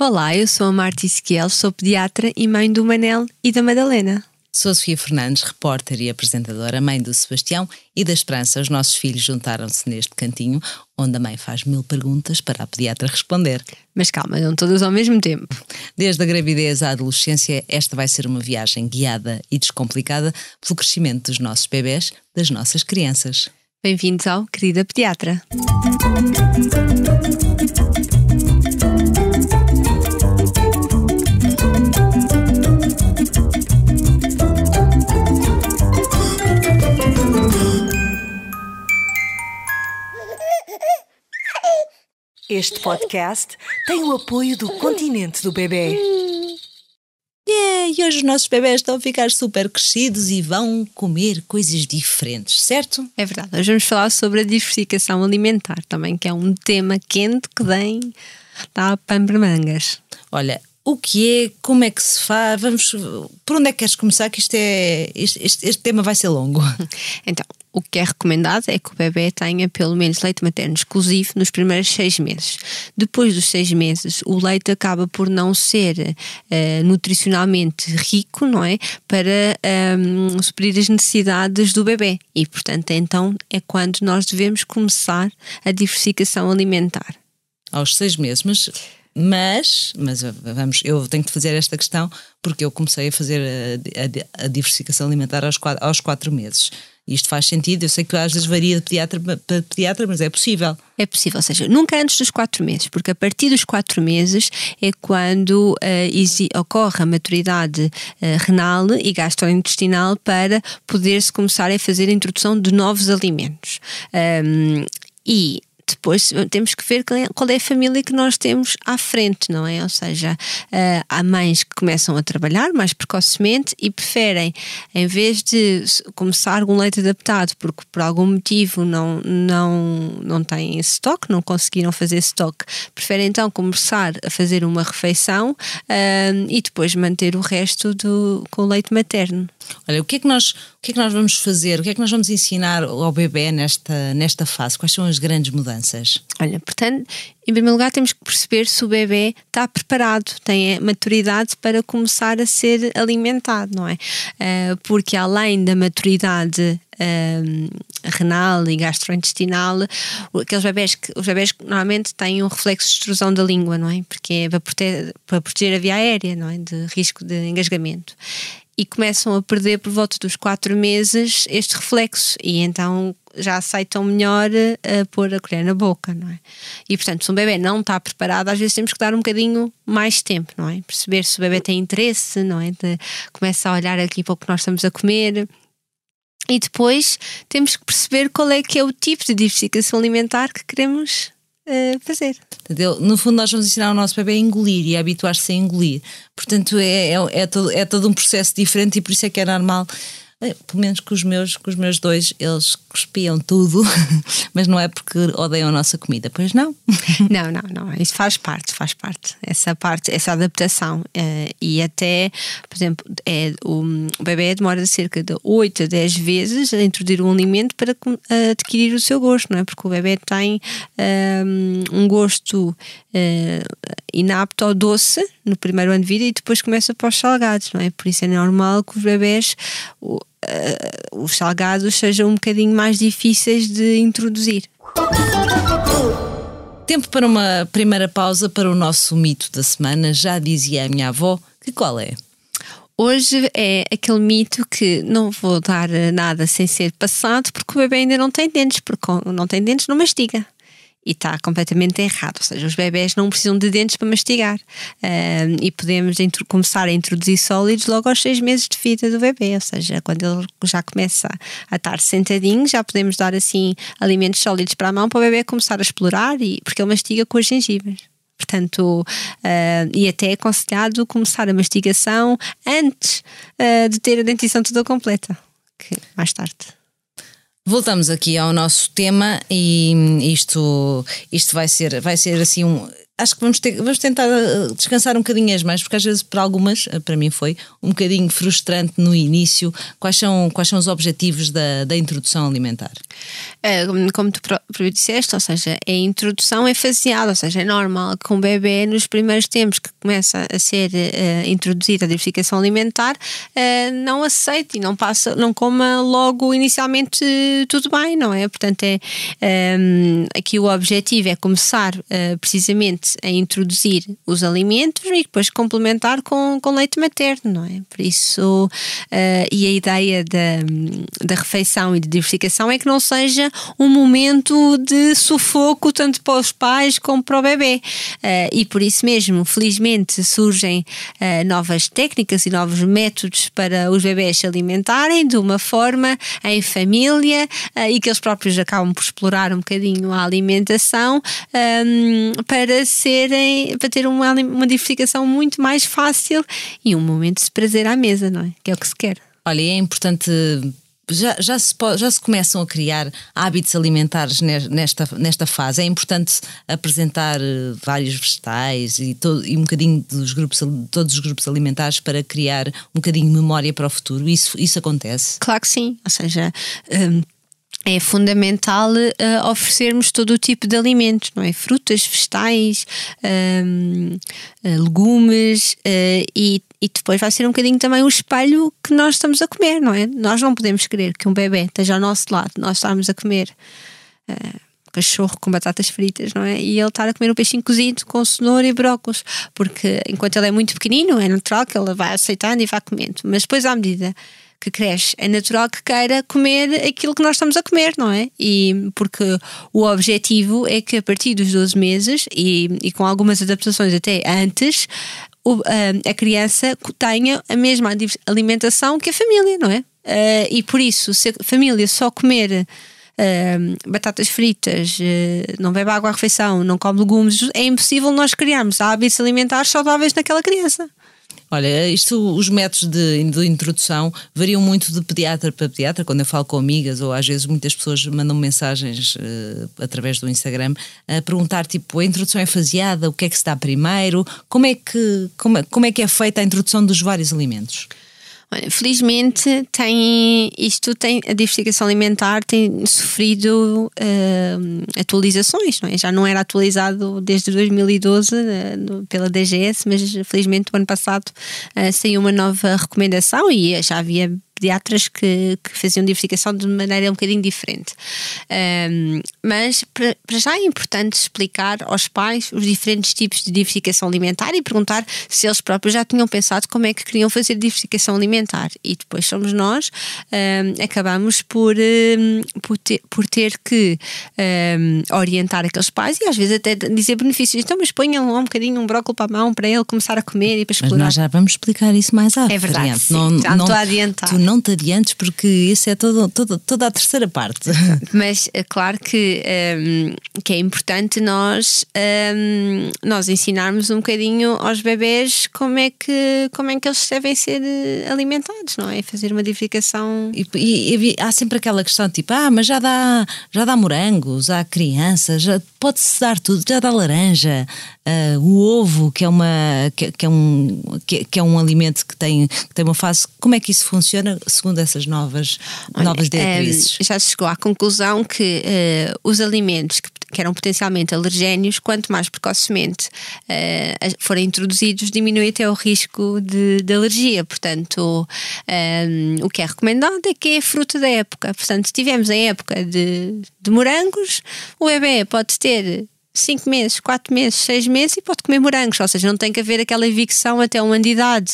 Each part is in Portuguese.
Olá, eu sou a Marta Esquiel, sou pediatra e mãe do Manel e da Madalena. Sou a Sofia Fernandes, repórter e apresentadora, mãe do Sebastião e da Esperança. Os nossos filhos juntaram-se neste cantinho, onde a mãe faz mil perguntas para a pediatra responder. Mas calma, não todas ao mesmo tempo. Desde a gravidez à adolescência, esta vai ser uma viagem guiada e descomplicada pelo crescimento dos nossos bebés, das nossas crianças. Bem-vindos ao Querida Pediatra. Este podcast tem o apoio do Continente do Bebê. Yeah, e hoje os nossos bebés estão a ficar super crescidos e vão comer coisas diferentes, certo? É verdade, hoje vamos falar sobre a diversificação alimentar também, que é um tema quente que vem da mangas. Olha, o que é, como é que se faz, vamos, por onde é que queres começar que isto é, este, este, este tema vai ser longo. Então, o que é recomendado é que o bebê tenha pelo menos leite materno exclusivo nos primeiros seis meses. Depois dos seis meses, o leite acaba por não ser uh, nutricionalmente rico, não é? Para um, ehm, suprir as necessidades do bebê. E, portanto, então é quando nós devemos começar a diversificação alimentar. Aos seis meses, mas mas, mas vamos, eu tenho que fazer esta questão porque eu comecei a fazer a, a, a diversificação alimentar aos quatro, aos quatro meses. Isto faz sentido, eu sei que às vezes varia de pediatra para pediatra, mas é possível. É possível, ou seja, nunca antes dos quatro meses, porque a partir dos quatro meses é quando uh, ocorre a maturidade uh, renal e gastrointestinal para poder-se começar a fazer a introdução de novos alimentos. Um, e depois temos que ver é, qual é a família que nós temos à frente, não é? Ou seja, uh, há mães que começam a trabalhar mais precocemente e preferem, em vez de começar com leite adaptado, porque por algum motivo não, não, não têm estoque, não conseguiram fazer estoque, preferem então começar a fazer uma refeição uh, e depois manter o resto do, com leite materno. Olha, o que, é que nós, o que é que nós vamos fazer? O que é que nós vamos ensinar ao bebê nesta, nesta fase? Quais são as grandes mudanças? Olha, portanto, em primeiro lugar temos que perceber se o bebê está preparado, tem maturidade para começar a ser alimentado, não é? Uh, porque além da maturidade uh, renal e gastrointestinal, aqueles bebés que os bebés normalmente têm um reflexo de extrusão da língua, não é? Porque é para proteger, para proteger a via aérea, não é? De risco de engasgamento e começam a perder por volta dos quatro meses este reflexo e então já aceitam melhor uh, pôr a colher na boca, não é? E portanto, se um bebê não está preparado, às vezes temos que dar um bocadinho mais tempo, não é? Perceber se o bebê tem interesse, não é? De, começa a olhar aqui para o que nós estamos a comer. E depois temos que perceber qual é que é o tipo de diversificação alimentar que queremos uh, fazer. No fundo, nós vamos ensinar o nosso bebê a engolir e a habituar-se a engolir. Portanto, é, é, é, todo, é todo um processo diferente e por isso é que é normal pelo menos com os meus, com os meus dois, eles cuspiam tudo, mas não é porque odeiam a nossa comida, pois não? Não, não, não. Isso faz parte, faz parte. Essa parte, essa adaptação. É, e até, por exemplo, é, o, bebê demora cerca de 8 a 10 vezes a introduzir um alimento para adquirir o seu gosto, não é? Porque o bebê tem um, um gosto uh, inapto ao doce no primeiro ano de vida e depois começa para os salgados, não é? Por isso é normal que os bebés uh, os salgados sejam um bocadinho mais difíceis de introduzir. Tempo para uma primeira pausa para o nosso mito da semana. Já dizia a minha avó que qual é? Hoje é aquele mito que não vou dar nada sem ser passado porque o bebê ainda não tem dentes, porque não tem dentes não mastiga e está completamente errado. Ou seja, os bebés não precisam de dentes para mastigar uh, e podemos começar a introduzir sólidos logo aos seis meses de vida do bebê. Ou seja, quando ele já começa a estar sentadinho, já podemos dar assim alimentos sólidos para a mão para o bebê começar a explorar, e, porque ele mastiga com as gengivas. Portanto, uh, e até é aconselhado começar a mastigação antes uh, de ter a dentição toda completa, que mais tarde. Voltamos aqui ao nosso tema e isto, isto vai ser, vai ser assim um acho que vamos, ter, vamos tentar uh, descansar um bocadinho as mãos, porque às vezes para algumas, uh, para mim foi, um bocadinho frustrante no início. Quais são, quais são os objetivos da, da introdução alimentar? É, como tu próprio disseste, ou seja, a introdução é faseada, ou seja, é normal que um bebê nos primeiros tempos que começa a ser uh, introduzida a diversificação alimentar não aceite e não passa, não coma logo inicialmente tudo bem, não é? Portanto, é, um, aqui o objetivo é começar precisamente a introduzir os alimentos e depois complementar com, com leite materno, não é? Por isso, uh, e a ideia da, da refeição e de diversificação é que não seja um momento de sufoco tanto para os pais como para o bebê. Uh, e por isso mesmo, felizmente, surgem uh, novas técnicas e novos métodos para os bebés se alimentarem de uma forma em família e que eles próprios acabam por explorar um bocadinho a alimentação um, para serem, para ter uma, uma diversificação muito mais fácil e um momento de prazer à mesa, não é? Que é o que se quer. Olha, é importante já, já, se já se começam a criar hábitos alimentares nesta, nesta fase. É importante apresentar eh, vários vegetais e, todo, e um bocadinho dos grupos, todos os grupos alimentares para criar um bocadinho de memória para o futuro. Isso, isso acontece? Claro que sim. Ou seja, um é fundamental uh, oferecermos todo o tipo de alimentos, não é? Frutas, vegetais, um, uh, legumes uh, e, e depois vai ser um bocadinho também o espelho que nós estamos a comer, não é? Nós não podemos querer que um bebê esteja ao nosso lado, nós estamos a comer cachorro com batatas fritas, não é? E ele estar a comer um peixinho cozido com cenoura e brócolis, porque enquanto ele é muito pequenino, é natural que ele vai aceitando e vá comendo, mas depois à medida que cresce, é natural que queira comer aquilo que nós estamos a comer, não é? E porque o objetivo é que a partir dos 12 meses e, e com algumas adaptações até antes, o, a, a criança tenha a mesma alimentação que a família, não é? Uh, e por isso, se a família só comer uh, batatas fritas, uh, não bebe água à refeição, não come legumes, é impossível nós criarmos hábitos alimentares saudáveis naquela criança. Olha, isto, os métodos de, de, introdução variam muito de pediatra para pediatra. Quando eu falo com amigas, ou às vezes muitas pessoas mandam mensagens uh, através do Instagram a perguntar: tipo, a introdução é faseada, o que é que se dá primeiro? Como é que, como, é, como é, que é feita a introdução dos vários alimentos? Olha, felizmente tem isto tem a diversificação alimentar tem sofrido uh, atualizações, não é? Já não era atualizado desde 2012 uh, eh, pela DGS, mas felizmente o ano passado uh, saiu uma nova recomendação e já havia pediatras que, que faziam diversificação de maneira um bocadinho diferente. Um, mas para, já é importante explicar aos pais os diferentes tipos de diversificação alimentar e perguntar se eles próprios já tinham pensado como é que queriam fazer diversificação alimentar. E depois somos nós, um, acabamos por, um, por, ter, por ter que orientar aqueles pais e às vezes até dizer benefícios. Então, mas ponham lá um bocadinho um brócolis para a mão para ele começar a comer e para explorar. Mas nós já vamos explicar isso mais à é frente. É verdade, sim, não, já não, estou a adiantar não te adiantes, porque isso é todo, todo, toda a terceira parte. Mas é claro que, um, que é importante nós, um, nós ensinarmos um bocadinho aos bebés como é, que, como é que eles devem ser eh, alimentados, não é? Fazer uma diversificação. E, e, e, há sempre aquela questão tipo, ah, mas já dá, já dá morangos, há crianças, já pode-se dar tudo, já dá laranja, uh, o ovo, que é, uma, que, que é um, que, que, é um alimento que tem, que tem uma fase. Como é que isso funciona? segundo essas novas, Olha, novas diretrizes? Um, já se chegou à conclusão que uh, os alimentos que, que, eram potencialmente alergénios, quanto mais precocemente uh, forem introduzidos, diminui até o risco de, de alergia. Portanto, um, o que é recomendado é que é fruta da época. Portanto, se tivermos em época de, de morangos, o bebê pode ter 5 meses, 4 meses, 6 meses e pode comer morangos, ou seja, não tem que haver aquela evicção até uma de idade.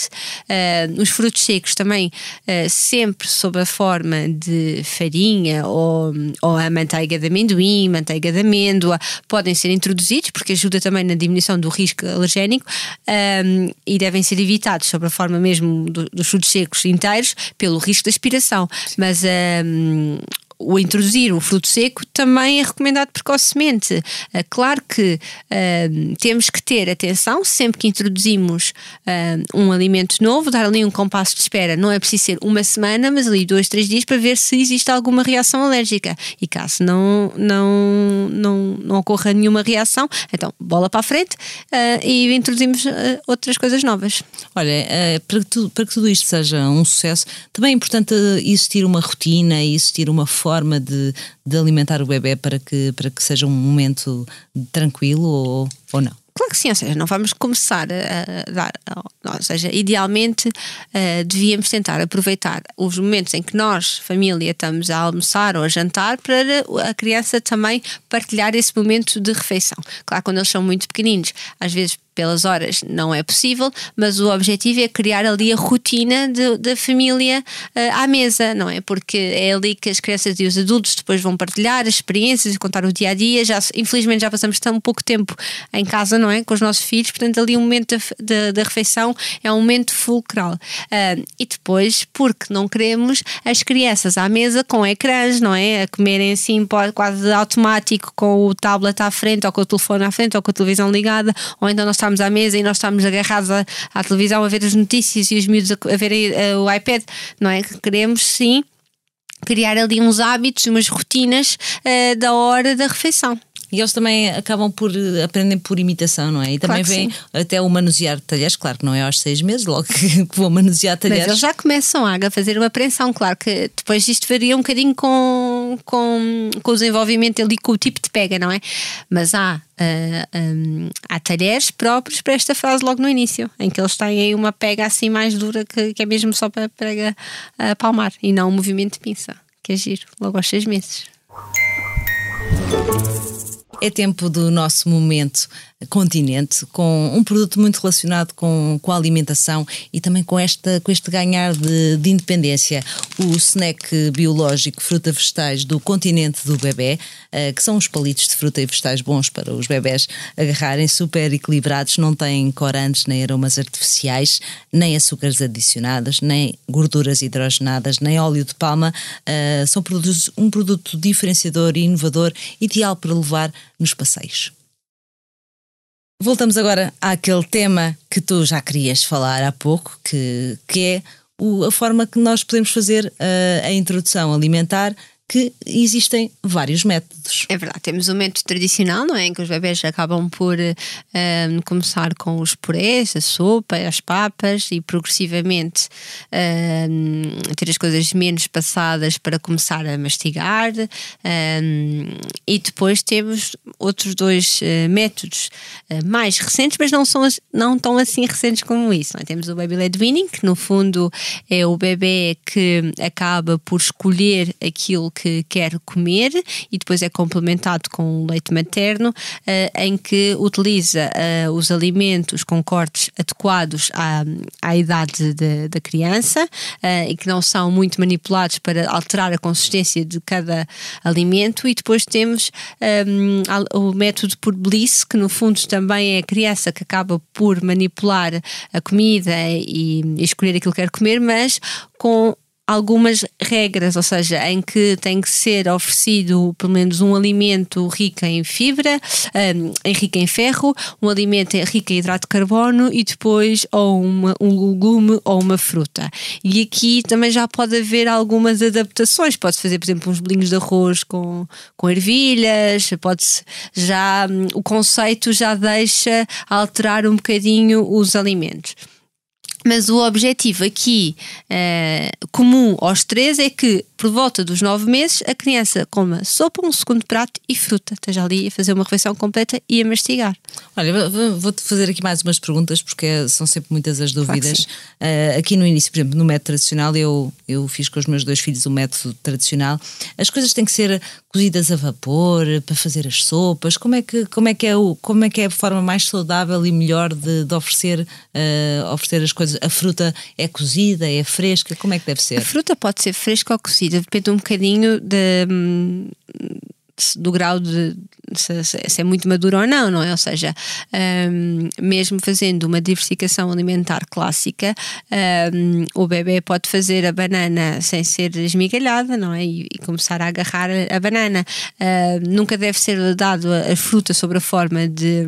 Uh, os frutos secos também, uh, sempre sob a forma de farinha ou, ou a manteiga de amendoim, manteiga de amêndoa, podem ser introduzidos porque ajuda também na diminuição do risco alergénico um, e devem ser evitados sob a forma mesmo do, dos frutos secos inteiros pelo risco de aspiração. Mas um, o introduzir o fruto seco também é recomendado precocemente. Uh, claro que uh, temos que ter atenção sempre que introduzimos uh, um alimento novo, dar ali um compasso de espera. Não é preciso ser uma semana, mas ali dois, três dias para ver se existe alguma reação alérgica. E caso não, não, não, não ocorra nenhuma reação, então bola para a frente e introduzimos outras coisas novas. Olha, para que, tu, para que tudo isto seja um sucesso, também é importante existir uma rotina, existir uma forma de, de alimentar o bebê para que, para que seja um momento tranquilo ou, ou não? Claro que sim, ou seja, não vamos começar a, dar, ou seja, idealmente uh, devíamos tentar aproveitar os momentos em que nós, família, estamos a almoçar ou a jantar para a criança também partilhar esse momento de refeição. Claro, quando eles são muito pequeninos, às vezes pelas horas não é possível, mas o objetivo é criar ali a rotina da família uh, à mesa, não é? Porque é ali que as crianças e os adultos depois vão partilhar as experiências e contar o dia a dia. Já, infelizmente já passamos tão pouco tempo em casa, não é? Com os nossos filhos, portanto, ali o momento da, refeição é um momento fulcral. Uh, e depois, porque não queremos as crianças à mesa com ecrãs, não é? A comerem assim quase automático com o tablet à frente, ou com o telefone à frente, ou com a televisão ligada, ou então nós estamos à mesa e nós estamos agarrados à, à televisão a ver as notícias e os miúdos a, a ver uh, o iPad, não é? Queremos sim criar ali uns hábitos, umas rotinas uh, da hora da refeição. E eles também acabam por aprendem por imitação, não é? E também claro vem até o manusear de talheres, claro que não é aos seis meses, logo que vou manusear talheres. Mas eles já começam a fazer uma apreensão, claro que depois isto varia um bocadinho com, com, com o desenvolvimento ali, com o tipo de pega, não é? Mas há, uh, ah, um, há talheres próprios para esta fase logo no início, em que eles têm uma pega assim mais dura que, que é mesmo só para prega uh, palmar e não um movimento de pinça, que é giro, logo aos seis meses. É tempo do nosso momento continente, com um produto muito relacionado com, com a alimentação e também com, esta, com este ganhar de, de independência. O snack biológico fruta vegetais do continente do bebê, uh, que são os palitos de fruta e vegetais bons para os bebés agarrarem, super equilibrados, não têm corantes nem aromas artificiais, nem açúcares adicionados, nem gorduras hidrogenadas, nem óleo de palma. Uh, são produtos, um produto diferenciador e inovador, ideal para levar nos passeios. Voltamos agora àquele tema que tu já querias falar há pouco, que, que é o, a forma que nós podemos fazer a, a introdução alimentar que existem vários métodos. É verdade, temos um método tradicional, não é? Em que os bebés acabam por um, começar com os purés, a sopa, as papas e progressivamente um, ter as coisas menos passadas para começar a mastigar. Um, e depois temos outros dois uh, métodos uh, mais recentes, mas não, são, não tão assim recentes como isso. É? Temos o Baby Led Weaning, que no fundo é o bebê que acaba por escolher aquilo que quer comer e depois é complementado com o leite materno, uh, em que utiliza uh, os alimentos com cortes adequados à, à idade de, da criança uh, e que não são muito manipulados para alterar a consistência de cada alimento. E depois temos um, o método por bliss, que no fundo também é a criança que acaba por manipular a comida e, e escolher aquilo que quer comer, mas com algumas regras, ou seja, em que tem que ser oferecido pelo menos um alimento rico em fibra, um, rico em ferro, um alimento rico em hidrato de carbono e depois ou uma, um legume ou uma fruta. E aqui também já pode haver algumas adaptações. Pode-se fazer, por exemplo, uns bolinhos de arroz com, com ervilhas, pode-se já um, o conceito já deixa alterar um bocadinho os alimentos. Mas o objetivo aqui uh, comum aos três é que, por volta dos nove meses, a criança coma sopa, um segundo prato e fruta. Esteja ali a fazer uma refeição completa e a mastigar. Olha, vou-te fazer aqui mais umas perguntas, porque são sempre muitas as dúvidas. Claro uh, aqui no início, por exemplo, no método tradicional, eu, eu fiz com os meus dois filhos o método tradicional. As coisas têm que ser cozidas a vapor para fazer as sopas. Como é que, como é, que é, o, como é, que é a forma mais saudável e melhor de, de oferecer, uh, oferecer as coisas? A fruta é cozida, é fresca? Como é que deve ser? A fruta pode ser fresca ou cozida, depende um bocadinho de, do grau de se, se, é muito maduro ou não, não é? Ou seja, um, mesmo fazendo uma diversificação alimentar clássica, um, o bebê pode fazer a banana sem ser esmigalhada, não é? E, e começar a agarrar a, banana. Uh, nunca deve ser dado a, a fruta sobre a forma de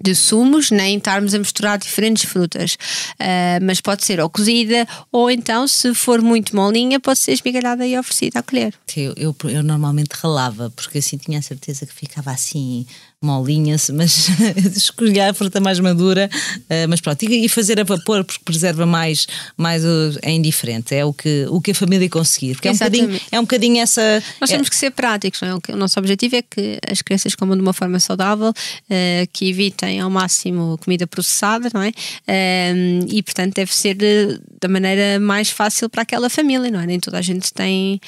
de sumos, nem estarmos a misturar diferentes frutas. Uh, mas pode ser ou cozida, ou então, se for muito molinha, pode ser esmigalhada e oferecida à colher. Eu, eu, eu normalmente ralava, porque assim tinha a certeza que ficava assim molinha-se, mas escolher a fruta mais madura, uh, mas pronto, e, e, fazer a vapor porque preserva mais, mais o, é indiferente, é o que, o que a família conseguir, porque é um, bocadinho, é um bocadinho essa. Nós é... temos que ser práticos, não é? O nosso objetivo é que as crianças comam de uma forma saudável, uh, que evitem ao máximo comida processada, não é? Uh, e portanto deve ser da maneira mais fácil para aquela família, não é? Nem toda a gente tem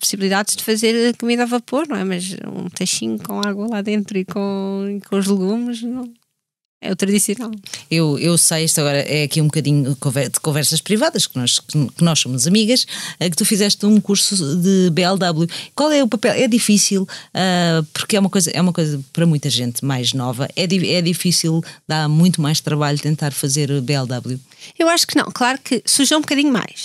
possibilidades de fazer comida a vapor, não é? Mas um peixinho com água lá dentro dentro e com, com os legumes, não, é o tradicional. Eu, eu sei, isto agora é aqui um bocadinho de conversas privadas, que nós, que nós somos amigas, é que tu fizeste um curso de BLW. Qual é o papel? É difícil, uh, porque é uma, coisa, é uma coisa para muita gente mais nova, é, é difícil, dá muito mais trabalho tentar fazer BLW. Eu acho que não, claro que suja um bocadinho mais,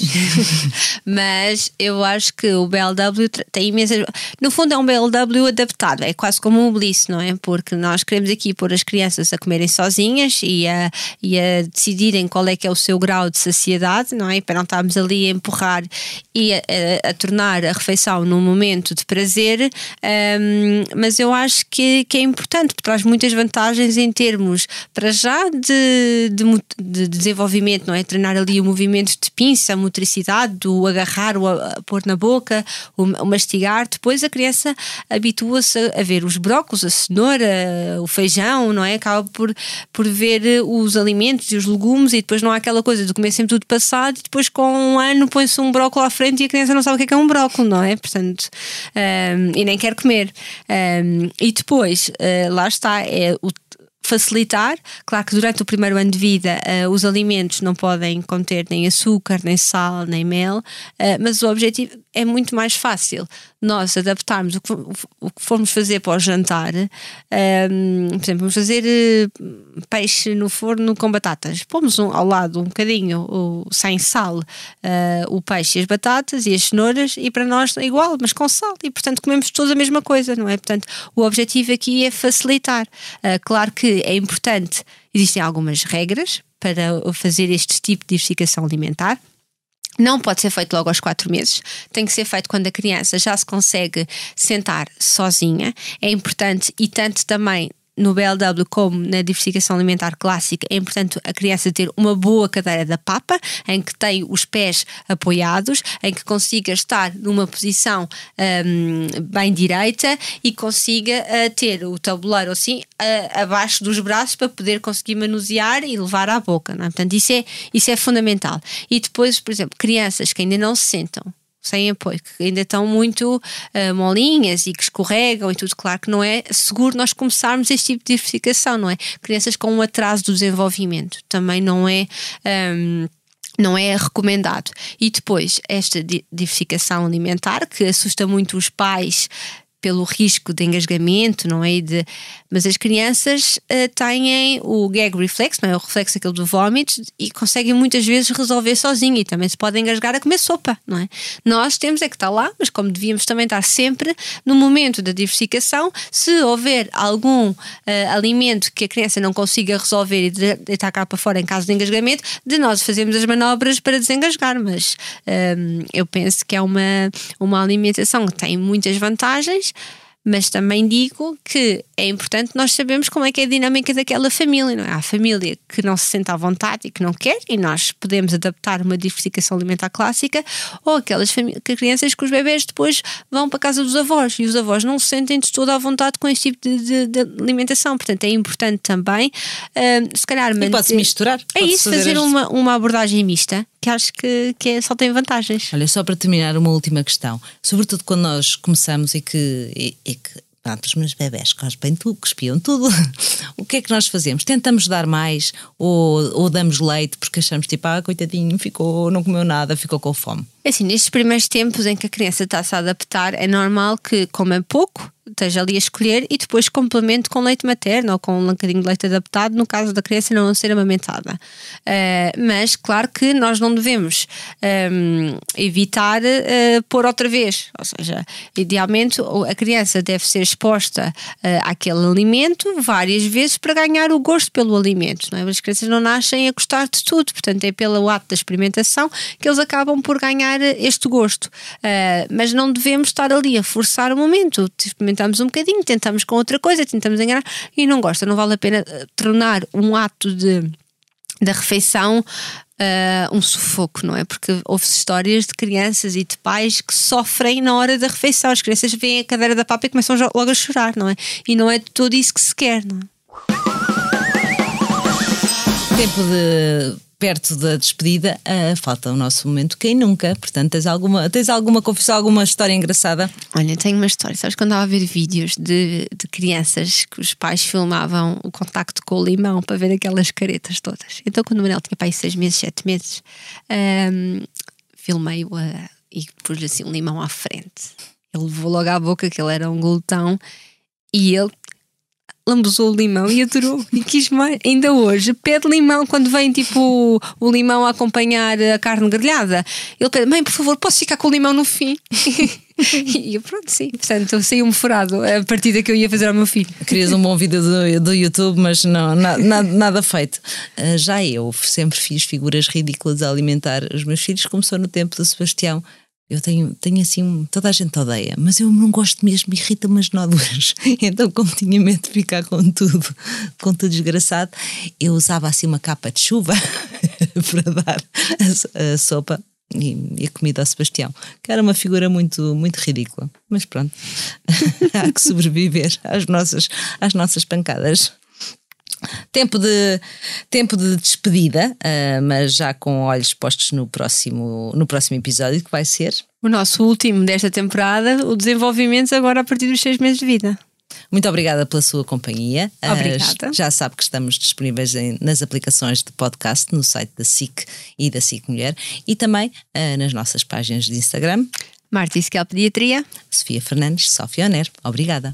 mas eu acho que o BLW tem imensas. No fundo, é um BLW adaptado, é quase como um bliss, não é? Porque nós queremos aqui pôr as crianças a comerem sozinhas e a, e a decidirem qual é que é o seu grau de saciedade, não é? Para não estarmos ali a empurrar e a, a, a tornar a refeição num momento de prazer, um, mas eu acho que, que é importante, porque traz muitas vantagens em termos, para já, de, de, de desenvolvimento movimento, não é? Treinar ali o movimento de pinça, a motricidade, do agarrar, o a, pôr na boca, o, o mastigar. Depois a criança habitua-se a ver os brócolos, a cenoura, o feijão, não é? Acaba por, por ver os alimentos e os legumes e depois não há aquela coisa de comer sempre tudo passado e depois com um ano põe-se um brócolis à frente e a criança não sabe o que é, que é um brócolis, não é? Portanto, um, ehm, e nem quer comer. Um, ehm, e depois, uh, lá está, é o facilitar. Claro que durante o primeiro ano de vida uh, os alimentos não podem conter nem açúcar, nem sal, nem mel, uh, mas o objetivo é muito mais fácil nós adaptarmos o que, o que formos fazer para o jantar. Um, por exemplo, vamos fazer uh, peixe no forno com batatas. Pomos um, ao lado um bocadinho o, sem sal uh, o peixe e as batatas e as cenouras, e para nós é igual, mas com sal. E portanto comemos todos a mesma coisa, não é? Portanto, o objetivo aqui é facilitar. Uh, claro que é importante, existem algumas regras para fazer este tipo de diversificação alimentar. Não pode ser feito logo aos quatro meses, tem que ser feito quando a criança já se consegue sentar sozinha. É importante e tanto também no BLW como na diversificação alimentar clássica, é importante a criança ter uma boa cadeira da papa, em que tem os pés apoiados, em que consiga estar numa posição um, bem direita e consiga uh, ter o tabuleiro assim uh, abaixo dos braços para poder conseguir manusear e levar à boca. Não é? Portanto, isso é, isso é fundamental. E depois, por exemplo, crianças que ainda não se sentam sem apoio, que ainda estão muito uh, molinhas e que escorregam e tudo. Claro que não é seguro nós começarmos este tipo de diversificação, não é? Crianças com um atraso do desenvolvimento também não é. Um, não é recomendado. E depois, esta diversificação alimentar, que assusta muito os pais pelo risco de engasgamento, não é? De, mas as crianças uh, têm o gag reflex, não é? O reflexo aquele do vómito e conseguem muitas vezes resolver sozinho e também se podem engasgar a comer sopa, não é? Nós temos é que estar lá, mas como devíamos também estar sempre no momento da diversificação, se houver algum uh, alimento que a criança não consiga resolver e deitar cá para fora em caso de engasgamento, de nós fazemos as manobras para desengasgar, mas um, eh, eu penso que é uma, uma alimentação que tem muitas vantagens mas também digo que é importante nós sabermos como é que é a dinâmica daquela família, não é? Há família que não se sente à vontade e que não quer, e nós podemos adaptar uma diversificação alimentar clássica, ou aquelas que crianças que os bebés depois vão para a casa dos avós e os avós não se sentem de toda à vontade com este tipo de, de, de alimentação. Portanto, é importante também, uh, se calhar, manter... pode-se misturar. É pode isso, fazer, fazer uma, uma abordagem mista que acho que, que é, só tem vantagens. Olha, só para terminar, uma última questão. Sobretudo quando nós começamos e que, e, e que Pronto, os meus bebés cospem tudo, cuspiam tudo. o que é que nós fazemos? Tentamos dar mais ou, ou damos leite porque achamos tipo, ah, coitadinho, ficou, não comeu nada, ficou com fome. É assim, nestes primeiros tempos em que a criança está a se adaptar, é normal que coma pouco, esteja ali a escolher e depois complemente com leite materno ou com um bocadinho de leite adaptado, no caso da criança não ser amamentada. Uh, mas, claro que nós não devemos um, evitar uh, pôr outra vez, ou seja, idealmente a criança deve ser exposta uh, àquele alimento várias vezes para ganhar o gosto pelo alimento. Não é? As crianças não nascem a gostar de tudo, portanto é pelo ato da experimentação que eles acabam por ganhar este gosto. mas não devemos estar ali a forçar o momento, experimentamos um bocadinho, tentamos com outra coisa, tentamos enganar e não gosta. Não vale a pena eh, tornar um ato de da refeição uh, um sufoco, não é? Porque houve histórias de crianças e de pais que sofrem na hora da refeição. As crianças veem a cadeira da papa e começam logo a chorar, não é? E não é tudo isso que se quer, não é? Tempo de perto da despedida, uh, falta o nosso momento quem nunca. Portanto, tens alguma, tens alguma confissão, alguma história engraçada? Olha, tenho uma história. Sabes quando estava a ver vídeos de, de crianças que os pais filmavam o contacto com o limão para ver aquelas caretas todas. Então, quando o Manel tinha pai seis meses, sete meses, um, filmei-o e pus-lhe assim um limão à frente. Ele levou logo à boca que ele era um glutão e ele lambuzou o limão e adorou e quis mais. Ainda hoje pede limão quando vem tipo o, limão a acompanhar a carne grelhada. Ele pede, mãe, por favor, posso ficar com o limão no fim? e eu, pronto, sim. Portanto, saiu-me furado a partida que eu ia fazer ao meu filho. Querias um bom vídeo do, do YouTube, mas não, na, nada, nada feito. Uh, já eu sempre fiz figuras ridículas a alimentar os meus filhos, começou no tempo do Sebastião. Eu tenho, tenho assim, toda a gente odeia, mas eu não gosto mesmo, irrita-me as nódulas. Então, como tinha medo de ficar com tudo, com tudo desgraçado, eu usava assim uma capa de chuva para dar a, a sopa e, a comida ao Sebastião, que era uma figura muito, muito ridícula. Mas pronto, há que sobreviver às nossas, às nossas pancadas. Tempo de, tempo de despedida, uh, mas já com olhos postos no próximo, no próximo episódio, que vai ser. O nosso último desta temporada, o desenvolvimento agora a partir dos seis meses de vida. Muito obrigada pela sua companhia. Obrigada. Uh, já sabe que estamos disponíveis em, nas aplicações de podcast, no site da SIC e da SIC Mulher e também uh, nas nossas páginas de Instagram. Marta Isquel Pediatria. Sofia Fernandes, Sofia Oner. Obrigada.